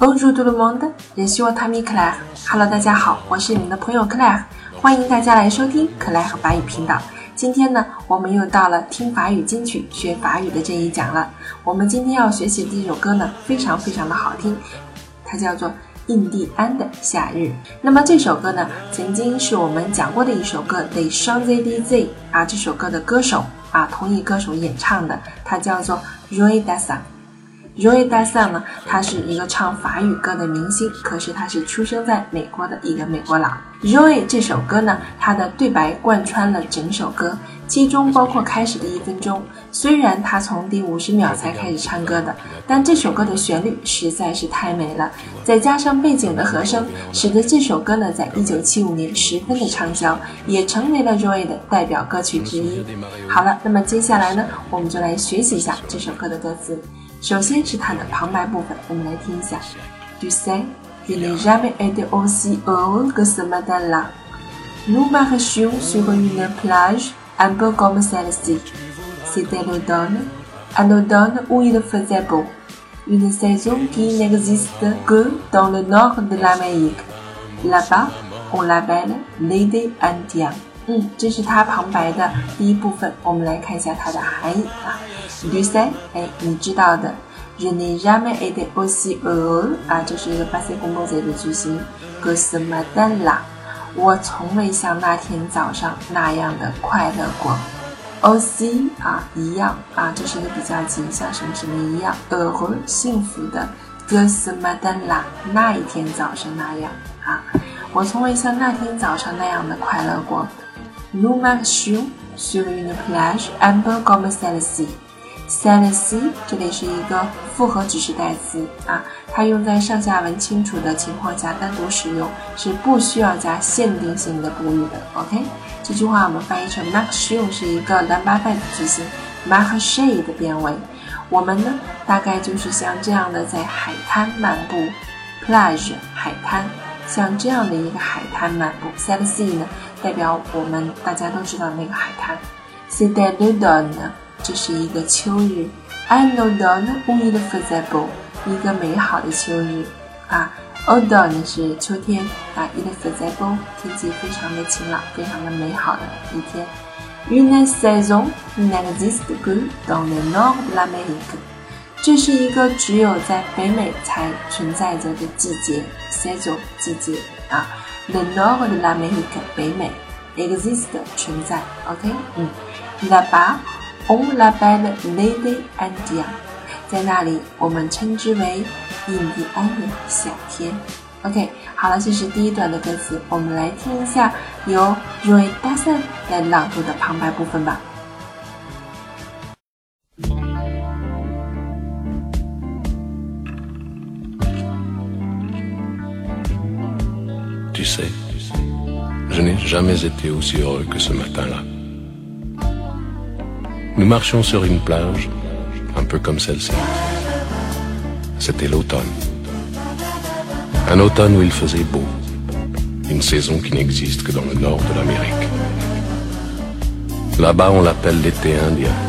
Bonjour tout le monde, je suis votre ami Claire. Hello，大家好，我是你们的朋友 clair 欢迎大家来收听 Claire 法语频道。今天呢，我们又到了听法语金曲学法语的这一讲了。我们今天要学习的这首歌呢，非常非常的好听，它叫做《印第安的夏日》。那么这首歌呢，曾经是我们讲过的一首歌，《The s h a n z e l i z 啊，这首歌的歌手啊，同一歌手演唱的，他叫做 Roy Dasa。Roy Dasa 呢，他是一个唱法语歌的明星，可是他是出生在美国的一个美国佬。Roy 这首歌呢，它的对白贯穿了整首歌，其中包括开始的一分钟。虽然他从第五十秒才开始唱歌的，但这首歌的旋律实在是太美了，再加上背景的和声，使得这首歌呢，在一九七五年十分的畅销，也成为了 Roy 的代表歌曲之一。好了，那么接下来呢，我们就来学习一下这首歌的歌词。首先是它的旁白部分，我们来听一下。Tu sais, je n'ai jamais été aussi heureux que ce matin-là. Nous marchions sur une plage un peu comme celle-ci. C'était l'automne, un automne où il faisait beau. Une saison qui n'existe que dans le nord de l'Amérique. Là-bas, on l'appelle l'été indien. 嗯，这是它旁白的第一部分，我们来看一下它的含义啊。Du s a i 哎，你知道的，je n'ai jamais été aussi heureux 啊，这是一个 passé composé 的句型。Que ce matin-là，我从未像那天早上那样的快乐过。Aussi 啊，一样啊，这是一个比较级，像什么什么一样，heureux 幸福的。Que ce matin-là，那一天早上那样啊，我从未像那天早上那样的快乐过。Nous marchions sur une plage un peu comme celle-ci。Celle-ci 这里是一个复合指示代词啊，它用在上下文清楚的情况下单独使用，是不需要加限定性的补语的。OK，这句话我们翻译成 “Marchion” 是一个蓝八拜的句型，marche 的变位。我们呢，大概就是像这样的在海滩漫步，plage 海滩，像这样的一个海滩漫步。，set sea 呢，代表我们大家都知道那个海滩。C'était l'automne。这是一个秋日，I know that we the festival，一个美好的秋日啊。Autumn 是秋天啊，it festival 天气非常的晴朗，非常的美好的一天。Une saison n'existe que dans le nord de l'Amérique，这是一个只有在北美才存在着的季节，season 季节啊。The nord de l'Amérique 北美 exist 存在，OK，嗯，là-bas。On l'appelle l'été indien，在那里我们称之为印第安的夏天。OK，好了，这是第一段的歌词，我们来听一下由 Roy Dasson 来朗读的旁白部分吧。Tu sais, je n'ai jamais été aussi heureux que ce matin-là. Nous marchions sur une plage, un peu comme celle-ci. C'était l'automne. Un automne où il faisait beau. Une saison qui n'existe que dans le nord de l'Amérique. Là-bas, on l'appelle l'été indien.